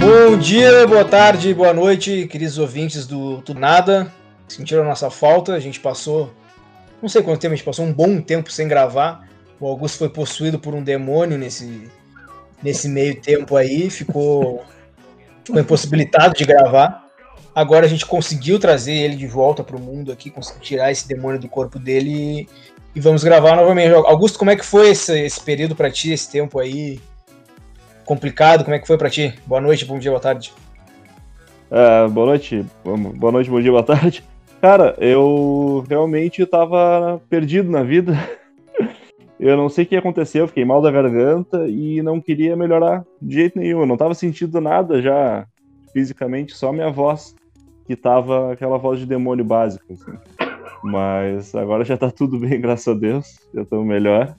Bom dia, boa tarde, boa noite, queridos ouvintes do Tudo Nada. Sentiram a nossa falta, a gente passou, não sei quanto tempo, a gente passou um bom tempo sem gravar. O Augusto foi possuído por um demônio nesse, nesse meio tempo aí, ficou, ficou impossibilitado de gravar. Agora a gente conseguiu trazer ele de volta para o mundo aqui, conseguiu tirar esse demônio do corpo dele e, e vamos gravar novamente. Augusto, como é que foi esse, esse período para ti, esse tempo aí? complicado. Como é que foi para ti? Boa noite, bom dia, boa tarde. Uh, boa noite, boa noite, bom dia, boa tarde. Cara, eu realmente estava perdido na vida. Eu não sei o que aconteceu, fiquei mal da garganta e não queria melhorar de jeito nenhum. Eu não estava sentindo nada já fisicamente, só minha voz, que tava aquela voz de demônio básica. Assim. Mas agora já tá tudo bem, graças a Deus. Já tô melhor.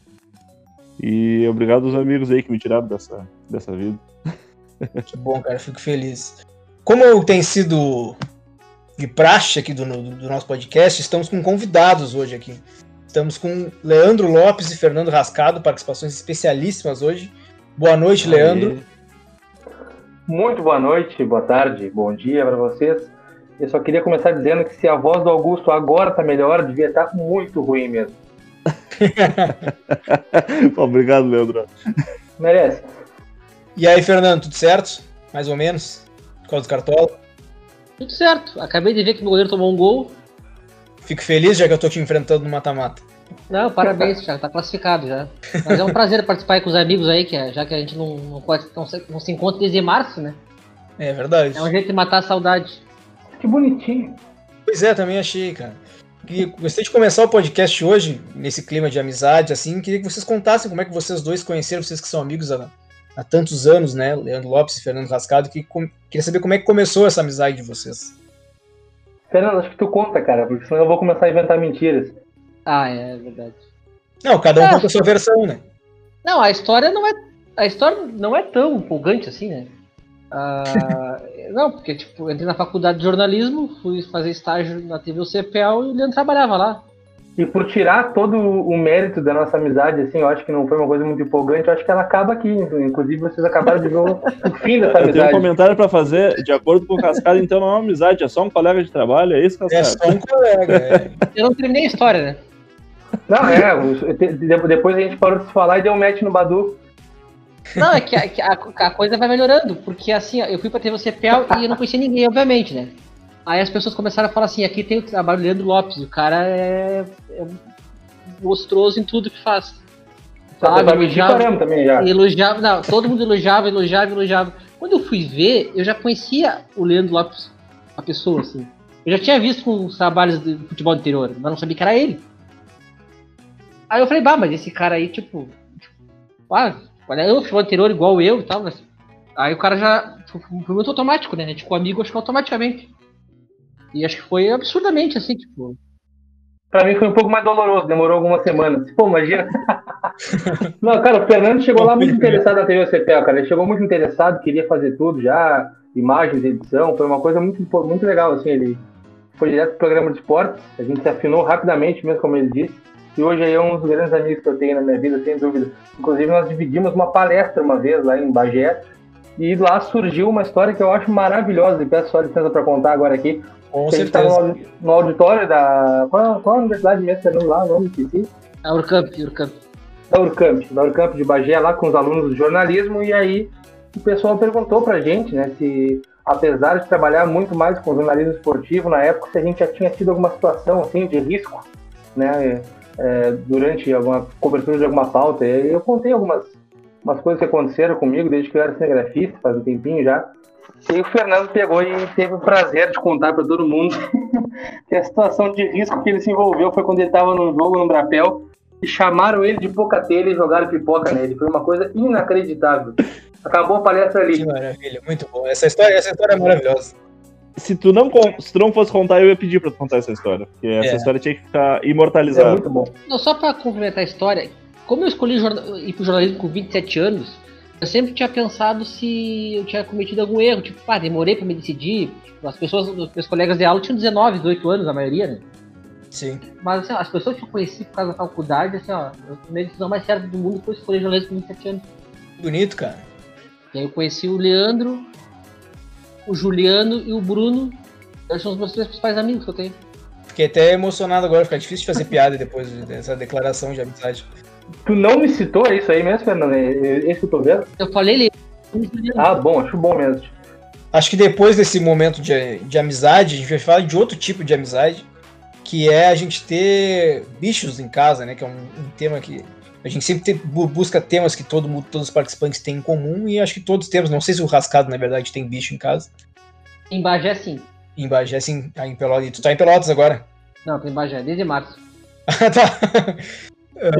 E obrigado aos amigos aí que me tiraram dessa, dessa vida. Que bom, cara, fico feliz. Como tem sido de praxe aqui do, do nosso podcast, estamos com convidados hoje aqui. Estamos com Leandro Lopes e Fernando Rascado, participações especialíssimas hoje. Boa noite, Leandro. Muito boa noite, boa tarde, bom dia para vocês. Eu só queria começar dizendo que se a voz do Augusto agora tá melhor, devia estar tá muito ruim mesmo. Obrigado, Leandro. Merece. E aí, Fernando, tudo certo? Mais ou menos? Por causa do Cartola? Tudo certo. Acabei de ver que o goleiro tomou um gol. Fico feliz já que eu tô te enfrentando no mata-mata. Não, parabéns, já tá classificado já. Mas é um prazer participar aí com os amigos aí, que é, já que a gente não, não, pode, não, se, não se encontra desde março, né? É verdade. É um jeito de matar a saudade. Que bonitinho. Pois é, também achei, cara. E gostei de começar o podcast hoje, nesse clima de amizade, assim. Queria que vocês contassem como é que vocês dois conheceram, vocês que são amigos há, há tantos anos, né? Leandro Lopes e Fernando Rascado. Que, com, queria saber como é que começou essa amizade de vocês. Fernando, acho que tu conta, cara, porque senão eu vou começar a inventar mentiras. Ah, é, é verdade. Não, cada um é. conta a sua versão, né? Não, a história não é. A história não é tão empolgante assim, né? Ah, não, porque tipo, entrei na faculdade de jornalismo, fui fazer estágio na TV UCPL e o Leandro trabalhava lá. E por tirar todo o mérito da nossa amizade, assim, eu acho que não foi uma coisa muito empolgante, eu acho que ela acaba aqui. Inclusive, vocês acabaram de ver o, fim dessa amizade. Eu tenho um comentário para fazer, de acordo com o Cascado, então não é uma amizade, é só um colega de trabalho, é isso, Cascado? É só um colega, é. Eu não terminei a história, né? Não, é, depois a gente parou de se falar e deu um match no Badu. Não, é que, a, a, a, coisa vai melhorando, porque assim, eu fui pra ter você PEL e eu não conhecia ninguém, obviamente, né? Aí as pessoas começaram a falar assim, aqui tem o trabalho do Leandro Lopes, o cara é, é monstruoso em tudo que faz. Sabe, elogiava, também já. elogiava, não, todo mundo elogiava, elogiava, elogiava. Quando eu fui ver, eu já conhecia o Leandro Lopes, a pessoa, assim. Eu já tinha visto com os trabalhos de futebol interior, mas não sabia que era ele. Aí eu falei, bah, mas esse cara aí, tipo. Ah, Olha, eu futebol anterior igual eu e tal, mas. Aí o cara já. Foi muito automático, né? Ficou amigo, acho que automaticamente. E acho que foi absurdamente assim, tipo. Pra mim foi um pouco mais doloroso, demorou algumas semanas. Pô, imagina. Não, cara, o Fernando chegou lá muito interessado na TV CPL, cara. Ele chegou muito interessado, queria fazer tudo já, imagens, edição. Foi uma coisa muito, muito legal, assim. Ele foi direto pro programa de esportes. A gente se afinou rapidamente, mesmo como ele disse. E hoje é um dos grandes amigos que eu tenho na minha vida, sem dúvida. Inclusive, nós dividimos uma palestra uma vez lá em Bagé, e lá surgiu uma história que eu acho maravilhosa, e peço só licença para contar agora aqui. Com certeza. estava no, no, auditório da. Qual, qual a universidade mesmo? Não lá, o nome? Esqueci. A Urcamp, Urcamp. Da Urcamp, da Urcamp de Bagé, lá com os alunos do jornalismo, e aí o pessoal perguntou pra gente, né, se apesar de trabalhar muito mais com jornalismo esportivo na época, se a gente já tinha tido alguma situação assim de risco, né, é, durante alguma cobertura de alguma pauta. E eu contei algumas umas coisas que aconteceram comigo desde que eu era cinegrafista, faz um tempinho já. E o Fernando pegou e teve o prazer de contar para todo mundo que a situação de risco que ele se envolveu foi quando ele estava num jogo no Brapel e chamaram ele de boca telha e jogaram pipoca nele. Foi uma coisa inacreditável. Acabou a palestra ali. Que maravilha, muito bom. Essa história, essa história é maravilhosa se tu não, se tu não fosse contar, eu ia pedir pra tu contar essa história. Porque essa é. história tinha que ficar imortalizada. É muito bom. Não, só pra complementar a história, como eu escolhi ir pro jornalismo com 27 anos, Eu sempre tinha pensado se eu tinha cometido algum erro, tipo, pá, demorei pra me decidir. Tipo, as pessoas, os meus colegas de aula tinham 19, 18 anos, a maioria, né? Sim. Mas assim, ó, as pessoas que eu conheci por causa da faculdade, assim, ó, a minha decisão mais certa do mundo foi escolher jornalismo com 27 anos. Bonito, cara. E aí eu conheci o Leandro, o Juliano e o Bruno. Eles são os meus três principais amigos que eu tenho. Fiquei até emocionado agora, fica difícil de fazer piada depois dessa declaração de amizade. Tu não me citou é isso aí mesmo, Fernando? É- é Esse que eu tô vendo? Eu falei. Juliano. Ah, bom, acho bom mesmo. Acho que depois desse momento de, de amizade, a gente vai falar de outro tipo de amizade, que é a gente ter bichos em casa, né? Que é um, um tema que a gente sempre bu- busca temas que todo mundo, todos os participantes têm em comum, e acho que todos temos, não sei se o Rascado, na verdade, tem bicho em casa. Em Bagé, sim. Em Bagé, assim, ah, em Pelotas. E tu tá em Pelotas agora? Não, tem em Bagé, desde março. tá.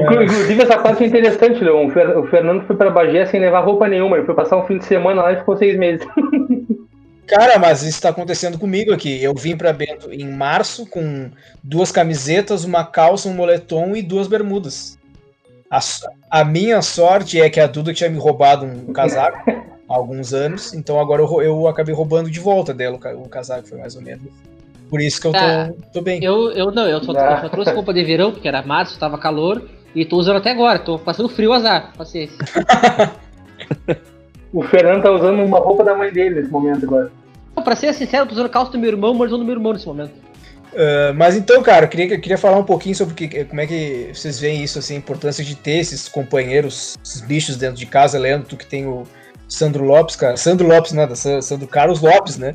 Inclu- Inclusive, essa parte é interessante, Leon. O, Fer- o Fernando foi pra Bagé sem levar roupa nenhuma. Ele foi passar um fim de semana lá e ficou seis meses. Cara, mas isso tá acontecendo comigo aqui. Eu vim pra Bento em março com duas camisetas, uma calça, um moletom e duas bermudas. A, a minha sorte é que a Duda tinha me roubado um casaco há alguns anos, então agora eu, eu acabei roubando de volta dela o, ca- o casaco, foi mais ou menos. Por isso que eu tô, Ah, tô bem. Eu, eu não, eu só, Ah. eu só trouxe roupa de verão, porque era março, tava calor, e tô usando até agora. Tô passando frio azar, paciência. O Fernando tá usando uma roupa da mãe dele nesse momento agora. Não, pra ser sincero, eu tô usando calça do meu irmão, moletom do meu irmão nesse momento. Ah, mas então, cara, eu queria, eu queria falar um pouquinho sobre que- como é que vocês veem isso, assim, a importância de ter esses companheiros, esses bichos dentro de casa. Leandro, tu que tem o Sandro Lopes, cara. Sandro Lopes, nada, Sa- Sandro Carlos Lopes, né?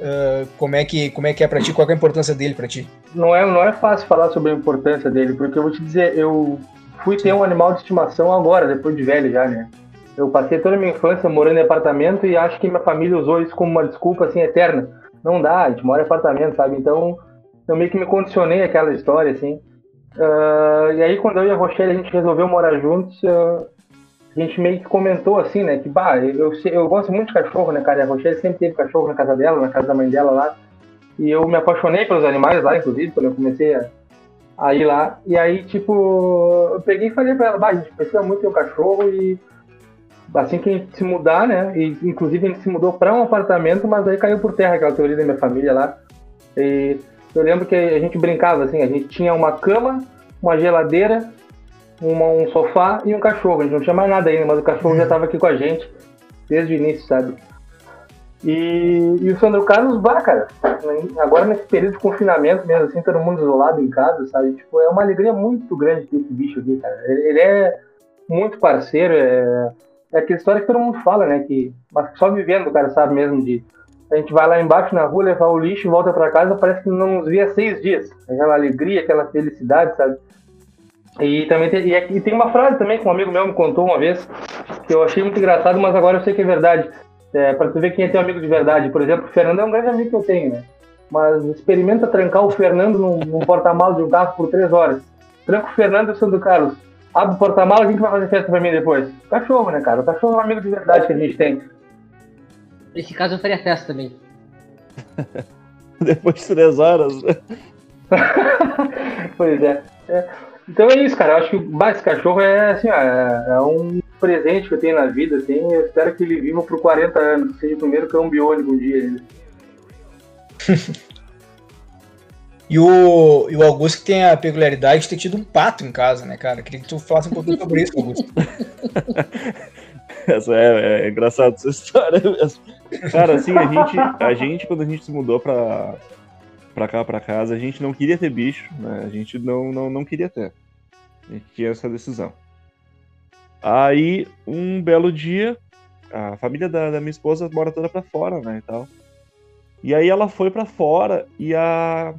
Ah, como, é que, como é que é pra ti? Qual é a importância dele pra ti? Não é, não é fácil falar sobre a importância dele, porque eu vou te dizer, eu fui ter um animal de estimação agora, depois de velho já, né? Eu passei toda a minha infância morando em apartamento e acho que minha família usou isso como uma desculpa assim eterna. Não dá, a gente mora em apartamento, sabe? Então eu meio que me condicionei àquela história, assim. Ah, e aí quando eu e a Rochelle a gente resolveu morar juntos, ah, a gente meio que comentou assim, né? Que bah, eu, eu, eu gosto muito de cachorro, né, cara? E a Rochelle sempre teve cachorro na casa dela, na casa da mãe dela lá. E eu me apaixonei pelos animais lá, inclusive, quando eu comecei a, a ir lá. E aí, tipo, eu peguei e falei pra ela, bah, a gente precisa muito ter um cachorro e assim que a gente se mudar, né? E inclusive a gente se mudou pra um apartamento, mas aí caiu por terra aquela teoria da minha família lá. E eu lembro que a gente brincava assim, a gente tinha uma cama, uma geladeira, uma- um sofá e um cachorro. A gente não tinha mais nada ainda, mas o cachorro já estava aqui com a gente desde o início, sabe? E, e o Sandro Carlos, bah, cara, agora nesse período de confinamento mesmo, assim, todo mundo isolado em casa, sabe? Tipo, é uma alegria muito grande ter esse bicho aqui, cara. Ele, ele é muito parceiro, é, é aquela história que todo mundo fala, né? Que, mas só vivendo o cara sabe mesmo de. A gente vai lá embaixo na rua, levar o lixo volta pra casa, parece que não nos via seis dias. Aquela alegria, aquela felicidade, sabe? E também tem, é- e tem uma frase também que um amigo meu me contou uma vez, que eu achei muito engraçado, mas agora eu sei que é verdade. É, para tu ver quem é teu amigo de verdade. Por exemplo, o Fernando é um grande amigo que eu tenho, né? Mas experimenta trancar o Fernando num, num porta-malas de um carro por três horas. Tranca o Fernando e o Sandro Carlos. Abre o porta-malas, quem que vai fazer festa pra mim depois? Cachorro, né, cara? O cachorro é um amigo de verdade que a gente tem. Nesse caso eu faria festa também. Depois de três horas. pois é. É. Então é isso, cara. Eu acho que bah, esse cachorro é assim, ó, é, é um presente que eu tenho na vida, assim. Eu espero que ele viva por 40 anos, que seja o primeiro cão biônico um dia ainda. E o, e o Augusto tem a peculiaridade de ter tido um pato em casa, né, cara? Queria que tu falasse um pouquinho sobre isso, Augusto. Essa é, é engraçado essa história mesmo. Cara, assim, a gente, a gente, quando a gente se mudou pra, pra cá, pra casa, a gente não queria ter bicho, né? A gente não, não, não queria ter. A gente tinha essa decisão. Aí, um belo dia, a família da, da minha esposa mora toda pra fora, né, e tal. E aí ela foi pra fora e a,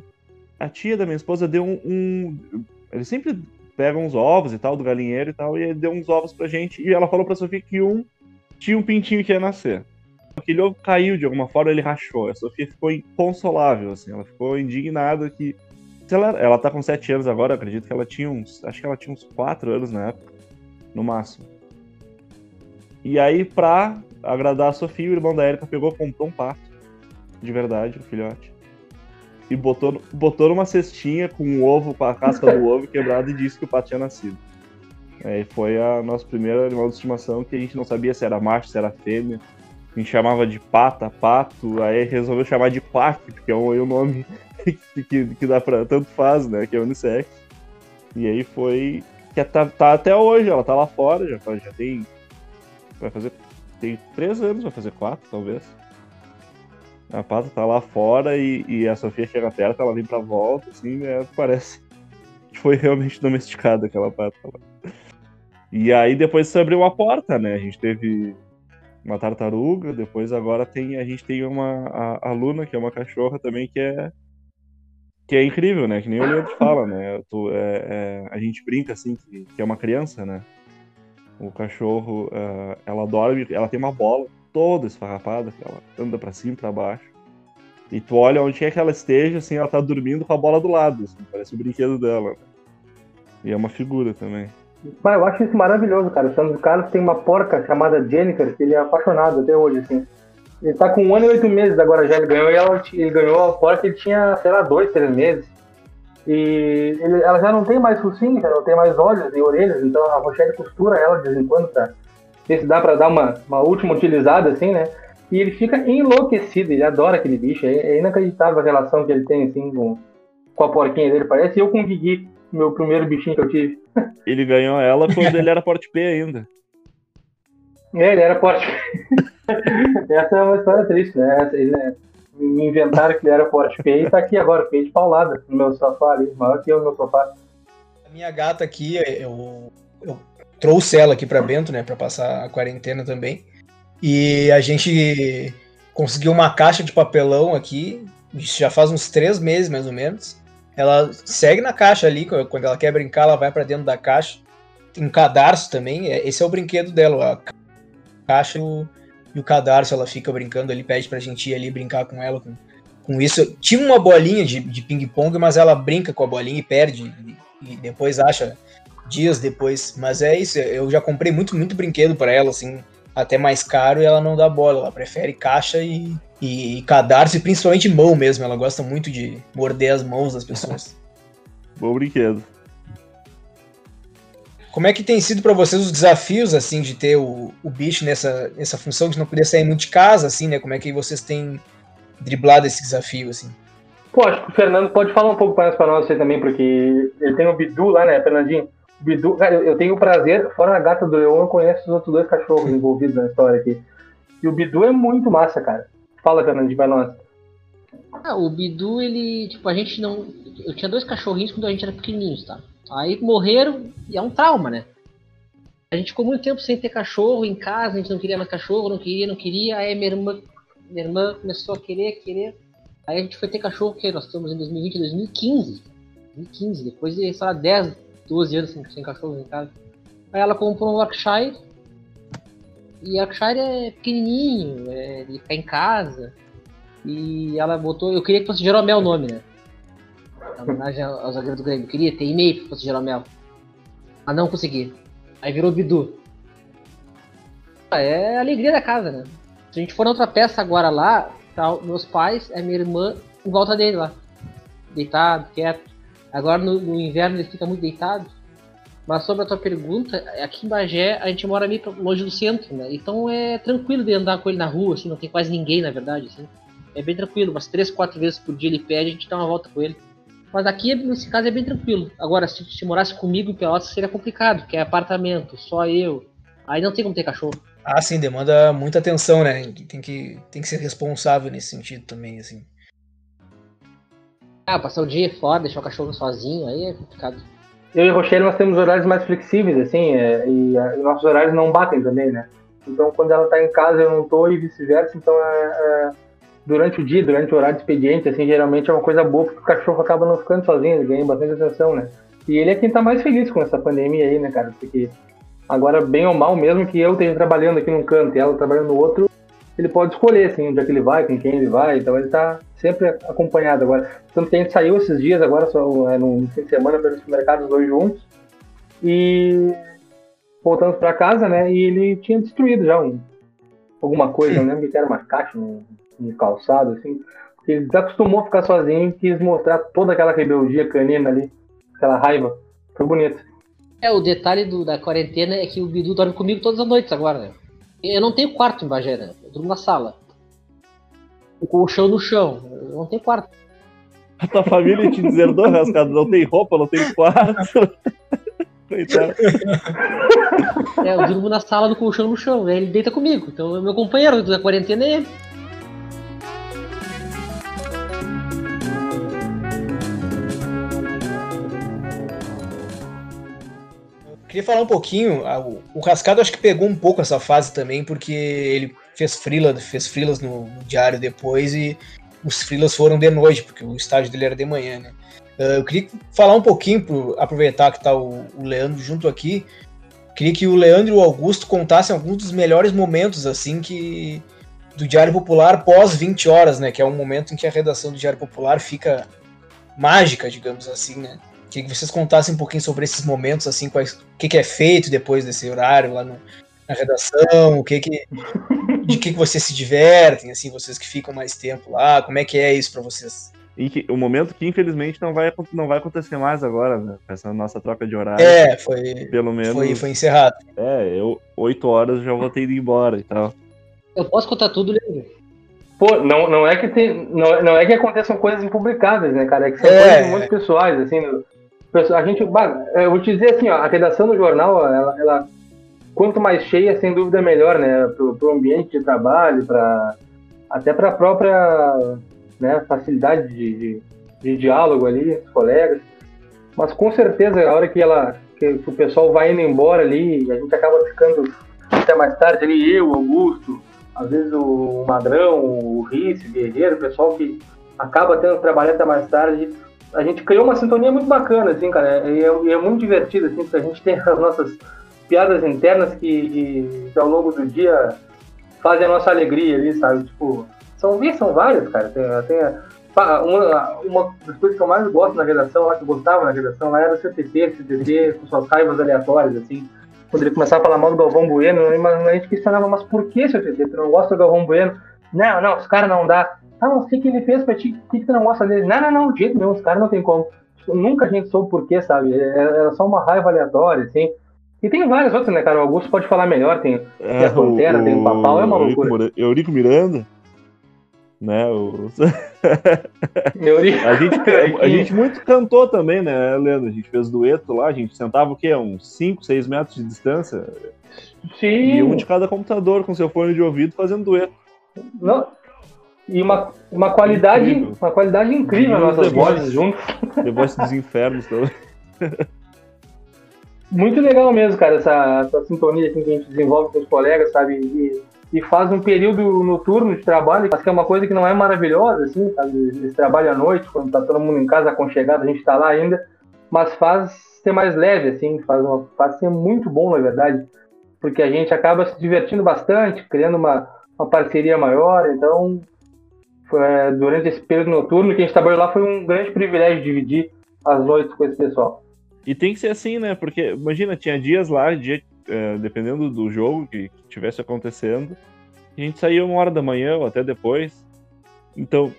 a tia da minha esposa deu um, um... Eles sempre pegam uns ovos e tal, do galinheiro e tal, e ele deu uns ovos pra gente. E ela falou pra Sofia que um tinha um pintinho que ia nascer. Aquele ovo caiu de alguma forma, ele rachou. A Sofia ficou inconsolável, assim, ela ficou indignada que. lá, ela tá com 7 anos agora, acredito que ela tinha uns. Acho que ela tinha uns 4 anos na época, no máximo. E aí, pra agradar a Sofia, o irmão da Erika pegou, comprou um pato. De verdade, o filhote. E botou, botou numa cestinha com o ovo, com a casca do ovo quebrado e disse que o pato tinha nascido. Aí foi a nosso primeiro animal de estimação que a gente não sabia se era macho, se era fêmea. A gente chamava de pata, pato, aí resolveu chamar de pac, porque é um, é um nome que, que, que, dá pra. tanto faz, né? Que é unissex. E aí foi. Que tá, tá até hoje, ela tá lá fora, já, já tem. Vai fazer. Tem três anos, vai fazer quatro, talvez. A pata tá lá fora e, e a Sofia chega perto, ela vem pra volta, assim, né? Parece que foi realmente domesticada aquela pata lá. E aí depois se abriu uma porta, né? A gente teve uma tartaruga, depois agora tem a gente tem uma a, a Luna, que é uma cachorra também que é que é incrível, né? Que nem o Leandro fala, né? É, é, a gente brinca assim que, que, é uma criança, né? O cachorro, uh, ela dorme, ela tem uma bola toda esfarrapada, ela anda para cima, para baixo. E tu olha onde quer que ela esteja, assim, ela tá dormindo com a bola do lado, assim, parece o brinquedo dela. Né? E é uma figura também. Mas eu acho isso maravilhoso, cara. O Sandro Carlos tem uma porca chamada Jennifer, que ele é apaixonado até hoje, assim. Ele tá com um ano e oito meses agora já. Ele ganhou, ela, ele ganhou a porca, ele tinha, sei lá, dois, três meses. E ele, ela já não tem mais focinho, já não tem mais olhos e orelhas, então a Rochelle costura ela de vez em quando pra ver se dá pra dar uma, uma última utilizada, assim, né? E ele fica enlouquecido, ele adora aquele bicho. É, é inacreditável a relação que ele tem, assim, com, com a porquinha dele. Parece eu com o Guigui meu primeiro bichinho que eu tive. Ele ganhou ela quando ele era porte P ainda. É, ele era porte P. Essa é uma história triste, né? Ele, né? Me inventaram que ele era porte P e tá aqui agora, P de paulada no meu sofá ali, maior que eu no meu sofá. A minha gata aqui, eu, eu trouxe ela aqui para Bento, né, para passar a quarentena também. E a gente conseguiu uma caixa de papelão aqui, já faz uns três meses mais ou menos. Ela segue na caixa ali, quando ela quer brincar, ela vai para dentro da caixa. Tem um cadarço também, é, esse é o brinquedo dela, a caixa e o, e o cadarço, ela fica brincando ali, pede pra gente ir ali brincar com ela, com, com isso. Tinha uma bolinha de, de ping-pong, mas ela brinca com a bolinha e perde, e, e depois acha dias depois. Mas é isso, eu já comprei muito, muito brinquedo para ela, assim, até mais caro, e ela não dá bola, ela prefere caixa e, e, cadarço, e principalmente mão mesmo. Ela gosta muito de morder as mãos das pessoas. Bom brinquedo. Como é que tem sido para vocês os desafios, assim, de ter o, o bicho nessa, nessa função de não poder sair muito de casa, assim, né? Como é que vocês têm driblado esse desafio, assim? Pô, acho que o Fernando pode falar um pouco mais para nós aí também, porque ele tem o Bidu lá, né, Fernandinho? Bidu, cara, eu, eu tenho o prazer, fora a gata do leão, eu conheço os outros dois cachorros envolvidos na história aqui. E o Bidu é muito massa, cara. Fala, Fernando, vai nós. Ah, o Bidu, ele. Tipo, a gente não. Eu tinha dois cachorrinhos quando a gente era pequenininhos, tá? Aí morreram e é um trauma, né? A gente ficou muito tempo sem ter cachorro em casa, a gente não queria mais cachorro, não queria, não queria. Aí minha irmã, minha irmã começou a querer, querer. Aí a gente foi ter cachorro, que nós estamos em 2020, 2015. 2015, depois de, sei lá, 10, 12 anos sem, sem cachorro em casa. Aí ela comprou um Yorkshire e Yorkshire é pequenininho, é, ele fica em casa. E ela botou. Eu queria que fosse Jeromel o nome, né? Em homenagem ao zagueiro do Grêmio. Eu queria ter e-mail que fosse Jeromel. Mas não consegui. Aí virou Bidu. É a alegria da casa, né? Se a gente for na outra peça agora lá, tá meus pais, a minha irmã em volta dele lá. Deitado, quieto. Agora no, no inverno ele fica muito deitado. Mas sobre a tua pergunta, aqui em Bagé a gente mora meio longe do centro, né? Então é tranquilo de andar com ele na rua, assim, não tem quase ninguém, na verdade, assim. É bem tranquilo, umas três, quatro vezes por dia ele pede, a gente dá uma volta com ele. Mas aqui, nesse caso, é bem tranquilo. Agora, se, se morasse comigo em Pelotas, seria complicado, porque é apartamento, só eu. Aí não tem como ter cachorro. Ah, sim, demanda muita atenção, né? Tem que, tem que ser responsável nesse sentido também, assim. Ah, passar o dia fora, deixar o cachorro sozinho, aí é complicado eu e Rochelle nós temos horários mais flexíveis, assim, é, e, e, nossos horários não batem também, né? Então, quando ela tá em casa, eu não tô e vice-versa. Então, é, é, durante o dia, durante o horário de expediente, assim, geralmente é uma coisa boa, porque o cachorro acaba não ficando sozinho, ele ganha bastante atenção, né? E ele é quem tá mais feliz com essa pandemia aí, né, cara? Porque agora, bem ou mal, mesmo que eu esteja trabalhando aqui num canto e ela trabalhando no outro, ele pode escolher, assim, onde é que ele vai, com quem ele vai, então ele tá sempre acompanhado agora. Tanto que a gente saiu esses dias agora, só, é, no fim de semana, para o supermercado, os dois juntos, e voltamos para casa, né, e ele tinha destruído já um, alguma coisa, não lembro que era uma caixa, um, um calçado, assim, ele desacostumou a ficar sozinho e quis mostrar toda aquela rebeldia canina ali, aquela raiva, foi bonito. É, o detalhe do, da quarentena é que o Bidu dorme comigo todas as noites agora, né? Eu não tenho quarto em Bagé, né? Eu durmo na sala. O colchão no chão. Eu não tenho quarto. A tua família te deserdou, rascado. Não tem roupa, não tem quarto. Coitado. É, eu durmo na sala do colchão no chão. Aí ele deita comigo. Então, meu companheiro da quarentena é ele. Queria falar um pouquinho, o Cascado acho que pegou um pouco essa fase também, porque ele fez frila, fez frilas no, diário depois e os frilas foram de noite, porque o estágio dele era de manhã, né? eu queria falar um pouquinho, por aproveitar que tá o, o Leandro junto aqui, queria que o Leandro e o Augusto contassem alguns dos melhores momentos, assim, que do Diário Popular pós 20 horas, né? Que é um momento em que a redação do Diário Popular fica mágica, digamos assim, né? Queria que vocês contassem um pouquinho sobre esses momentos, assim, quais, o que, que é feito depois desse horário lá no, na redação, o que que, de que, que vocês se divertem, assim, vocês que ficam mais tempo lá, como é que é isso para vocês? E que, o momento que infelizmente não vai, não vai acontecer mais agora, né? Essa nossa troca de horário. É, foi. Pelo menos. Foi, foi encerrado. É, eu, oito horas já vou ter ido embora e tal. Eu posso contar tudo, Leandro? Pô, não, não, é que tem, não, não é que aconteçam coisas impublicadas, né, cara? É que são é. coisas muito pessoais, assim. A gente, eu vou te dizer assim, ó, a redação do jornal, ela, ela quanto mais cheia, sem dúvida melhor, né? Pro, ambiente de trabalho, para até para a própria né, facilidade de, de, de, diálogo ali, os colegas. Mas com certeza, a hora que ela que, o pessoal vai indo embora ali, a gente acaba ficando até mais tarde ali, eu, Augusto, às vezes o Madrão, o Rice, o Guerreiro, o pessoal que acaba tendo que trabalhar até mais tarde. A gente criou uma sintonia muito bacana, assim, cara, e é, é, muito divertido, assim, porque a gente tem as nossas piadas internas que, que, que, ao longo do dia fazem a nossa alegria ali, sabe? Tipo, são, são várias, cara. Tem, tem uma, uma das coisas que eu mais gosto na redação, lá que eu gostava na redação, lá era o CTT, CTT com suas raivas aleatórias, assim. Quando ele começava a falar mal do Galvão Bueno, a gente questionava, mas por que, CTT? Tu não gosta do Galvão Bueno? Não, não, os caras não dá. Ah, mas o que, ele fez pra ti? O que, que tu não gosta dele? Não, não, não, de jeito nenhum, os caras não tem como. Nunca a gente soube por quê, sabe? Era só uma raiva aleatória, assim. E tem várias outras, né, cara? O Augusto pode falar melhor. Tem, é, tem a Pantera, o, tem o Papau, é uma loucura. Eurico Miranda, né? O... a, gente, a gente muito cantou também, né, Leandro? A gente fez dueto lá, a gente sentava o quê? Uns 5, 6 metros de distância? Sim. E um de cada computador com seu fone de ouvido fazendo dueto. Não. E uma, uma qualidade incrível. uma qualidade incrível nas nossas vozes juntos. Depois dos infernos também. Muito legal mesmo, cara, essa, essa sintonia assim, que a gente desenvolve com os colegas, sabe? E, e faz um período noturno de trabalho, acho que é uma coisa que não é maravilhosa, assim, sabe? Esse trabalho à noite, quando tá todo mundo em casa aconchegado, a gente tá lá ainda, mas faz ser mais leve, assim, faz, uma, faz ser muito bom, na verdade, porque a gente acaba se divertindo bastante, criando uma, uma parceria maior, então, foi, durante esse período noturno que a gente trabalhou lá, foi um grande privilégio dividir as noites com esse pessoal. E tem que ser assim, né? Porque, imagina, tinha dias lá, dia, é, dependendo do jogo que, que tivesse acontecendo, a gente saía uma hora da manhã ou até depois. Então,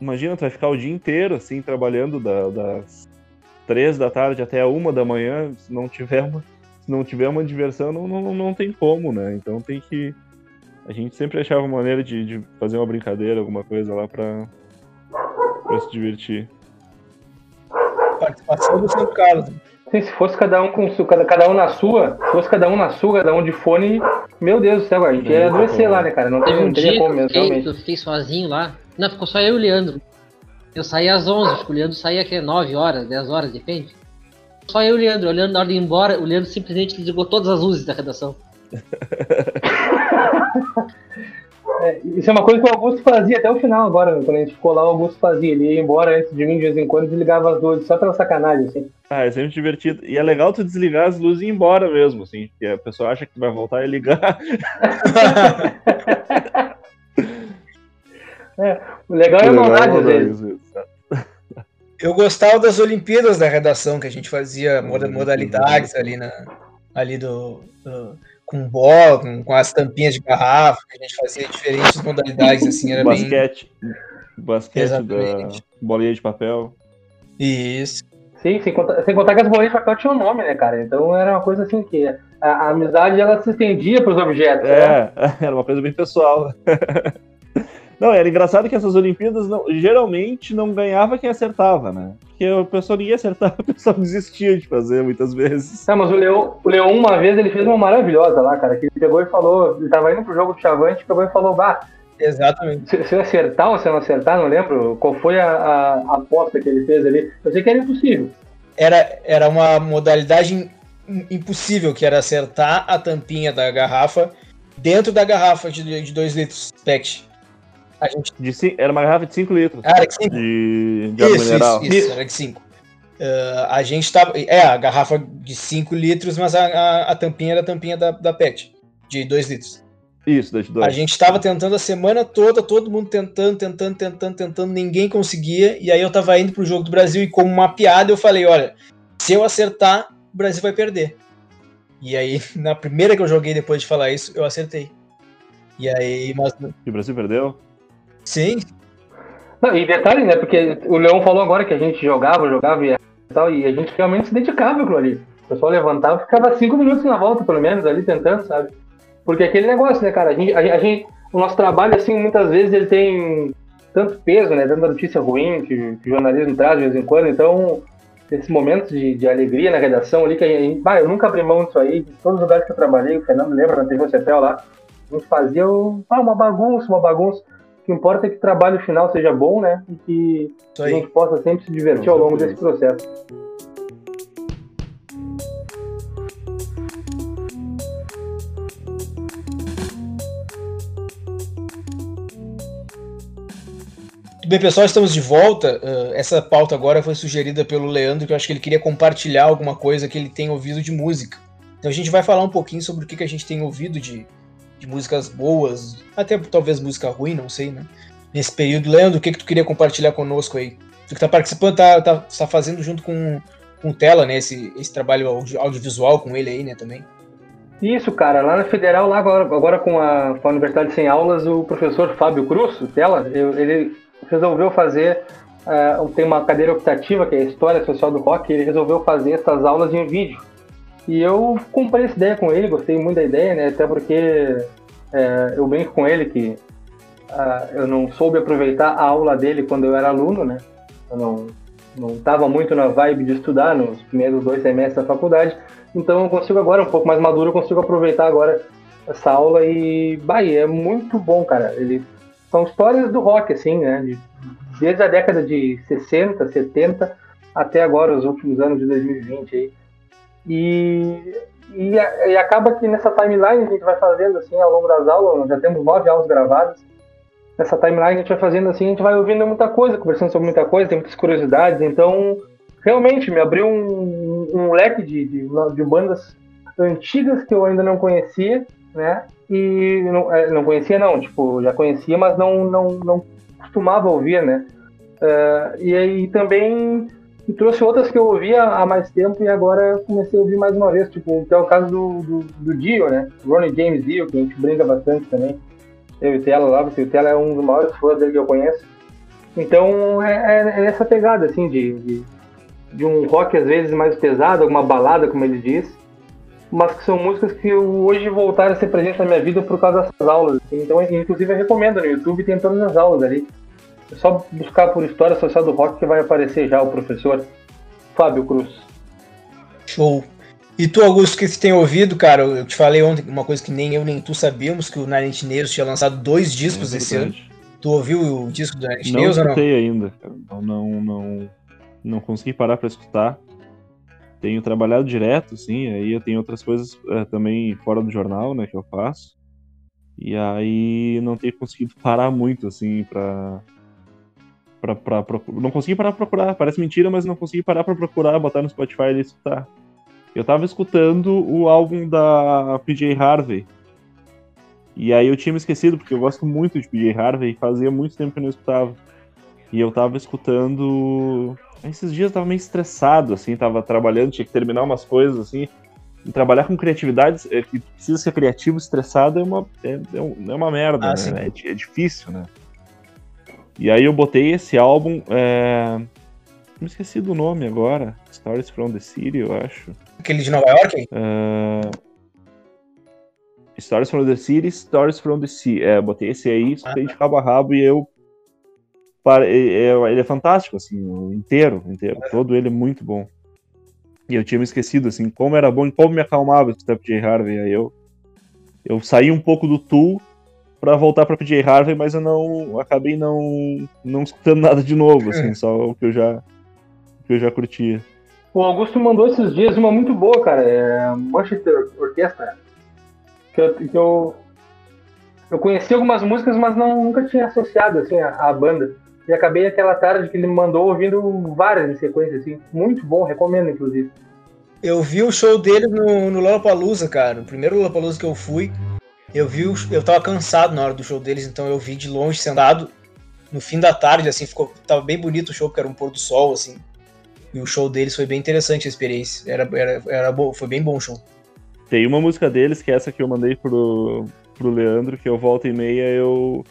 imagina, tu vai ficar o dia inteiro, assim, trabalhando da, das três da tarde até a uma da manhã, se não tiver uma, se não tiver uma diversão, não, não, não tem como, né? Então tem que. A gente sempre achava maneira de, de fazer uma brincadeira, alguma coisa lá pra, pra se divertir participação do São Carlos. Sim, se fosse cada um com cada, cada um na sua, se fosse cada um na sua, cada um de fone, meu Deus do céu, a gente ia adoecer lá, né, cara? Não, Teve um teria como mesmo, realmente. Eu fiquei sozinho lá. Não, ficou só eu e o Leandro. Eu saí às 11, acho que o Leandro saía aqui 9 horas, 10 horas, depende. Só eu e o Leandro. O Leandro, na hora de ir embora, o Leandro simplesmente desligou todas as luzes da redação. É, isso é uma coisa que o Augusto fazia até o final agora, quando a gente ficou lá, o Augusto fazia. Ele ia embora antes de mim de vez em quando desligava as luzes, só pela sacanagem, assim. Ah, é sempre divertido. E é legal tu desligar as luzes e ir embora mesmo, assim, porque a pessoa acha que vai voltar e ligar. é, o legal é a maldade, às vezes. Eu gostava das Olimpíadas da redação, que a gente fazia modalidades ali, na, ali do, do com bola, com, com, as tampinhas de garrafa, que a gente fazia diferentes modalidades, assim, era basquete, bem... Basquete, da bolinha de papel. Isso. Sim, sem contar, sem contar que as bolinhas de papel tinham nome, né, cara? Então era uma coisa assim que a, a amizade ela se estendia para os objetos. É, né? era uma coisa bem pessoal. Não, era engraçado que essas Olimpíadas não- geralmente não ganhava quem acertava, né? Porque o pessoal ninguém acertava, o pessoal desistia de fazer muitas vezes. Tá, mas o Leão, o Leão, uma vez, ele fez uma maravilhosa lá, cara, que ele pegou e falou, ele tava indo pro jogo do Chavante, pegou e falou, bah, Exatamente. se, se eu acertar ou se eu não acertar, não lembro qual foi a, a, a aposta que ele fez ali. Eu sei que era impossível. Era, era uma modalidade im- impossível, que era acertar a tampinha da garrafa dentro da garrafa de 2 litros PET. A gente. De cin- era uma garrafa de 5 litros Ah, era de 5? de, de água Isso, mineral. isso, isso, era de 5. a gente tava. É, a garrafa de 5 litros, mas a, a, a tampinha era a tampinha da, da PET, de 2 litros. Isso, das A dois. gente estava tentando a semana toda, todo mundo tentando, tentando, tentando, tentando, ninguém conseguia. E aí eu tava indo pro jogo do Brasil e como uma piada eu falei, olha, se eu acertar, o Brasil vai perder. E aí, na primeira que eu joguei depois de falar isso, eu acertei. E aí, mas E o Brasil perdeu? Sim, Não, e detalhe, né, porque o Leão falou agora que a gente jogava, jogava e tal, e a gente realmente se dedicava aquilo ali. O pessoal levantava ficava cinco minutos na volta, pelo menos, ali tentando, sabe? Porque aquele negócio, né, cara, a gente, a, gente- o nosso trabalho, assim, muitas vezes ele tem tanto peso, né, tanta notícia ruim que, que o jornalismo traz de vez em quando, então, esses momentos de, de alegria na redação ali, que a gente, bah, eu nunca abri mão disso aí, de todos os lugares que eu trabalhei, o Fernando lembra, na TV Cetel lá, a gente fazia o- ah, uma bagunça, uma bagunça. O que importa é que o trabalho final seja bom, né, e que a gente possa sempre se divertir ao longo desse processo. Bem, pessoal, estamos de volta. Uh, essa pauta agora foi sugerida pelo Leandro, que eu acho que ele queria compartilhar alguma coisa que ele tem ouvido de música. Então a gente vai falar um pouquinho sobre o que, que a gente tem ouvido de, de músicas boas, até talvez música ruim, não sei, né? Nesse período. Leandro, o que, que tu queria compartilhar conosco aí? Tu que tá participando, tá, tá, tá fazendo junto com, com o Tela, né? Esse, esse trabalho audio- audiovisual com ele aí, né, também. Isso, cara, lá na Federal, lá agora, agora com, a, com a Universidade Sem Aulas, o professor Fábio Cruz, Tela, ele resolveu fazer, ah, tem uma cadeira optativa, que é História Social do Rock, ele resolveu fazer essas aulas em vídeo. E eu comprei essa ideia com ele, gostei muito da ideia, né, até porque é, eu brinco com ele que ah, eu não soube aproveitar a aula dele quando eu era aluno, né, eu não não estava muito na vibe de estudar nos primeiros dois semestres da faculdade, então eu consigo agora, um pouco mais maduro, eu consigo aproveitar agora essa aula e, bah, é muito bom, cara. Ele, são histórias do rock, assim, né? de- desde a década de 60, 70 até agora, os últimos anos de 2020 aí. E, e, e acaba que nessa timeline a gente vai fazendo assim ao longo das aulas, já temos nove aulas gravadas. Nessa timeline a gente vai fazendo assim, a gente vai ouvindo muita coisa, conversando sobre muita coisa, tem muitas curiosidades, então realmente me abriu um, um leque de, de, de bandas antigas que eu ainda não conhecia, né? E não, é, não conhecia não, tipo, já conhecia, mas não, não, não costumava ouvir, né? É, e aí também me trouxe outras que eu ouvia há mais tempo e agora comecei a ouvir mais uma vez, tipo, que é o caso do, do, do Dio, né? Ronnie James Dio, que a gente brinca bastante também. Eu e o Tela lá, porque o Tela é um dos maiores fãs dele que eu conheço. Então é, é, é nessa pegada, assim, de, de, de um rock às vezes mais pesado, alguma balada, como ele diz, mas que são músicas que hoje voltaram a ser presentes na minha vida por causa dessas aulas. Então, inclusive, eu recomendo no YouTube, tem todas as aulas ali. É só buscar por História Social do Rock que vai aparecer já o professor Fábio Cruz. Show. E tu, Augusto, o que você tem ouvido, cara? Eu te falei ontem uma coisa que nem eu nem tu sabíamos, que o Nine Inch Nails tinha lançado dois discos É esse ano. Tu ouviu o disco do Nine Inch Não Nails ou não? escutei ainda. cara. Não, não, não, não consegui parar pra escutar. Tenho trabalhado direto, sim. Aí eu tenho outras coisas eh, também fora do jornal, né, que eu faço. E aí não tenho conseguido parar muito, assim, pra. pra, pra, não consegui parar pra procurar. Parece mentira, mas não consegui parar pra procurar, botar no Spotify e escutar. Eu tava escutando o álbum da PJ Harvey. E aí eu tinha me esquecido, porque eu gosto muito de PJ Harvey e fazia muito tempo que eu não escutava. E eu tava escutando. Esses dias eu tava meio estressado, assim, tava trabalhando, tinha que terminar umas coisas, assim. E trabalhar com criatividade, é, que precisa ser criativo, estressado, é uma, é, é é uma merda, Ah, né? É, é difícil, né? E aí eu botei esse álbum. é, Me esqueci do nome agora. Stories from the City, eu acho. Aquele de Nova York? Uh... Stories from the City, Stories from the Sea. É, botei esse aí, escutei ah, de cabo a rabo e eu. Ele é fantástico, assim, inteiro, inteiro. Todo ele é muito bom. E eu tinha me esquecido, assim, como era bom e como me acalmava escutar PJ Harvey. Aí eu, eu saí um pouco do Tool para voltar para PJ Harvey, mas eu não acabei não não escutando nada de novo, assim, só o que eu já o que eu já curtia. O Augusto mandou esses dias uma muito boa, cara, é Manchester Orquestra, que eu, que eu, eu conheci algumas músicas, mas não, nunca tinha associado assim a, a banda. E acabei aquela tarde que ele me mandou ouvindo várias em sequência, assim. Muito bom, recomendo, inclusive. Eu vi o show dele no, no Lollapalooza, cara. O primeiro Lollapalooza que eu fui, eu vi, eu tava cansado na hora do show deles, então eu vi de longe, sentado, no fim da tarde, assim, ficou, tava bem bonito o show, porque era um pôr do sol, assim. E o show deles foi bem interessante a experiência. Era, era, era bom, foi bem bom o show. Tem uma música deles, que é essa que eu mandei pro, pro Leandro, que eu volta e meia eu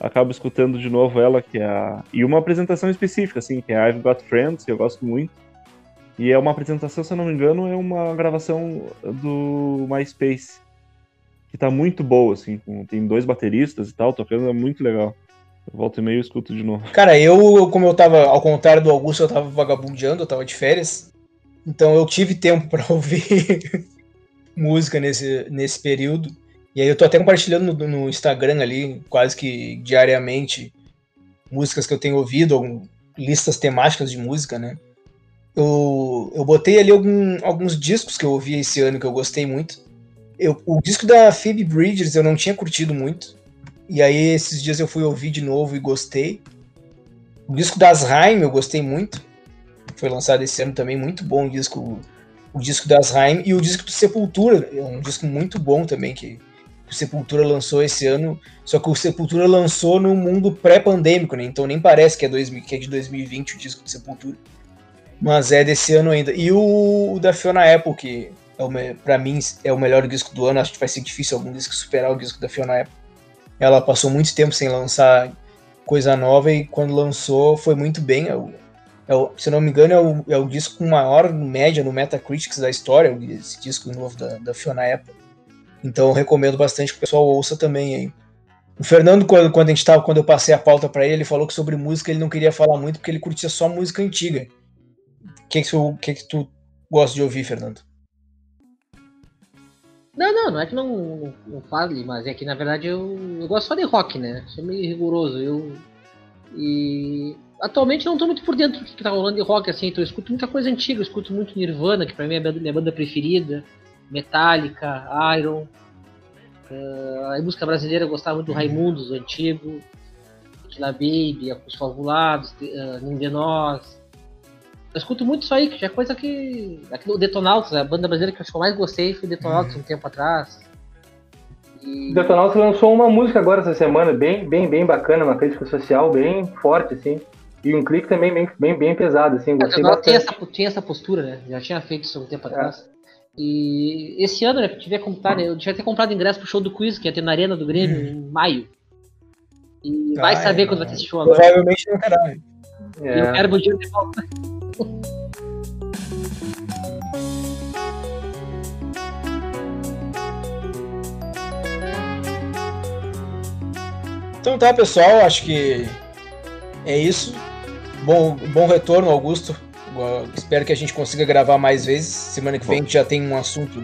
acabo escutando de novo ela, que é a... E uma apresentação específica, assim, que é I've Got Friends, que eu gosto muito. E é uma apresentação, se eu não me engano, é uma gravação do MySpace. Que tá muito boa, assim, tem dois bateristas e tal, tocando, é muito legal. Eu volto e meio e escuto de novo. Cara, eu, como eu tava, ao contrário do Augusto, eu tava vagabundeando, eu tava de férias. Então eu tive tempo para ouvir música nesse, nesse período. E aí eu tô até compartilhando no, no, Instagram ali, quase que diariamente, músicas que eu tenho ouvido, listas temáticas de música, né? Eu, eu botei ali algum, alguns discos que eu ouvi esse ano que eu gostei muito. Eu, o disco da Phoebe Bridgers eu não tinha curtido muito. E aí esses dias eu fui ouvir de novo e gostei. O disco das Haim eu gostei muito. Foi lançado esse ano também, muito bom o disco, o disco das Haim. E o disco do Sepultura, é um disco muito bom também, que o Sepultura lançou esse ano, só que o Sepultura lançou no mundo pré-pandêmico, né? Então nem parece que é, 2000, que é de 2020 o disco do Sepultura. Mas é desse ano ainda. E o, o da Fiona Apple, que é o, pra mim é o melhor disco do ano, acho que vai ser difícil algum disco superar o disco da Fiona Apple. Ela passou muito tempo sem lançar coisa nova e quando lançou foi muito bem. É o, é o, se não me engano, é o, é o disco com maior média no Metacritics da história, esse disco novo da, da Fiona Apple. Então recomendo bastante que o pessoal ouça também aí. O Fernando, quando, quando a gente tava, quando eu passei a pauta para ele, ele falou que sobre música ele não queria falar muito porque ele curtia só música antiga. O que que, que que tu gosta de ouvir, Fernando? Não, não, não é que não, não, não fale, mas é que na verdade eu, eu gosto só de rock, né? Sou meio rigoroso. Eu, e atualmente não tô muito por dentro do que tá rolando de rock, assim, então eu escuto muita coisa antiga, eu escuto muito Nirvana, que pra mim é a minha banda preferida. Metallica, Iron. Uh, a música brasileira eu gostava muito do Raimundos, o antigo. Killa Baby, Os Favulados, uh, Ninguém Nós. Eu escuto muito isso aí, que já é coisa que. Aqui no Detonautas, a banda brasileira que eu mais gostei foi Detonautas uhum. um tempo atrás. E... Detonautas lançou uma música agora essa semana, bem, bem, bem bacana, uma crítica social bem forte, assim. E um clipe também bem, bem, bem pesado, assim. Gostei é, tem, essa, tem essa postura, né? Já tinha feito isso um tempo é. atrás. E esse ano, né, tiver comprar, né, eu devia ter comprado ingresso pro show do Quiz, que ia ter na Arena do Grêmio hum. em maio. E vai saber quando vai ter esse show agora. Provavelmente não terá. É. E eu quero o dinheiro de volta. Então tá, pessoal, acho que é isso. Bom, bom retorno, Augusto. Espero que a gente consiga gravar mais vezes. Semana que vem já tem um assunto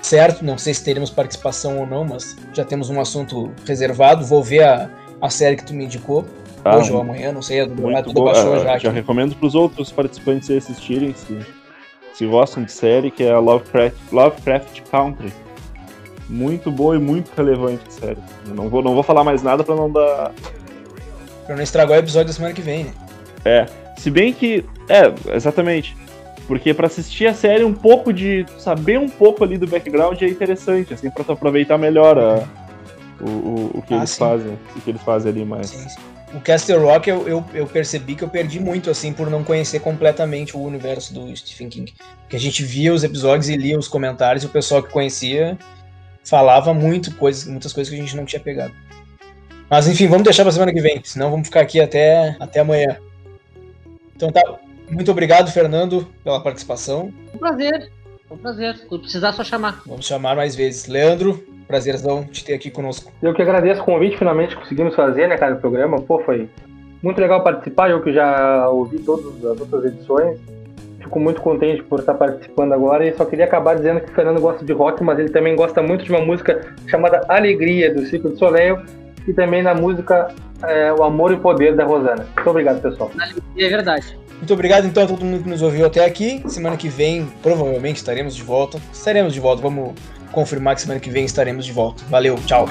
certo. Não sei se teremos participação ou não, mas já temos um assunto reservado. Vou ver a, a série que tu me indicou. Ah, hoje ou amanhã, não sei, do muito tudo baixou já. Já recomendo para os outros participantes assistirem, se, se gostam de série, que é a Lovecraft, Lovecraft Country. Muito boa e muito relevante a série. Eu não vou, não vou falar mais nada para não dar. Pra não estragar o episódio da semana que vem, né? É. Se bem que. É, exatamente. Porque para assistir a série, um pouco de. saber um pouco ali do background é interessante, assim, pra tu aproveitar melhor a, o, o, o, que ah, eles sim. fazem. O que eles fazem ali mais. Sim, sim. O Castle Rock eu, eu, eu, percebi que eu perdi muito, assim, por não conhecer completamente o universo do Stephen King. Que a gente via os episódios e lia os comentários e o pessoal que conhecia falava muito coisas, muitas coisas que a gente não tinha pegado. Mas enfim, vamos deixar pra semana que vem, senão vamos ficar aqui até, até amanhã. Então tá. Muito obrigado, Fernando, pela participação. Um prazer. Um prazer. Quando precisar, só chamar. Vamos chamar mais vezes. Leandro, prazerzão te ter aqui conosco. Eu que agradeço o convite, finalmente conseguimos fazer, né, cara, o programa. Pô, foi muito legal participar, eu que já ouvi todas as outras edições. Fico muito contente por estar participando agora e só queria acabar dizendo que o Fernando gosta de rock, mas ele também gosta muito de uma música chamada Alegria, do Ciclo de Soleil, e também na música é, O Amor e o Poder, da Rosana. Muito obrigado, pessoal. É verdade. Muito obrigado então a todo mundo que nos ouviu até aqui. Semana que vem, provavelmente, estaremos de volta. Estaremos de volta, vamos confirmar que semana que vem estaremos de volta. Valeu, tchau.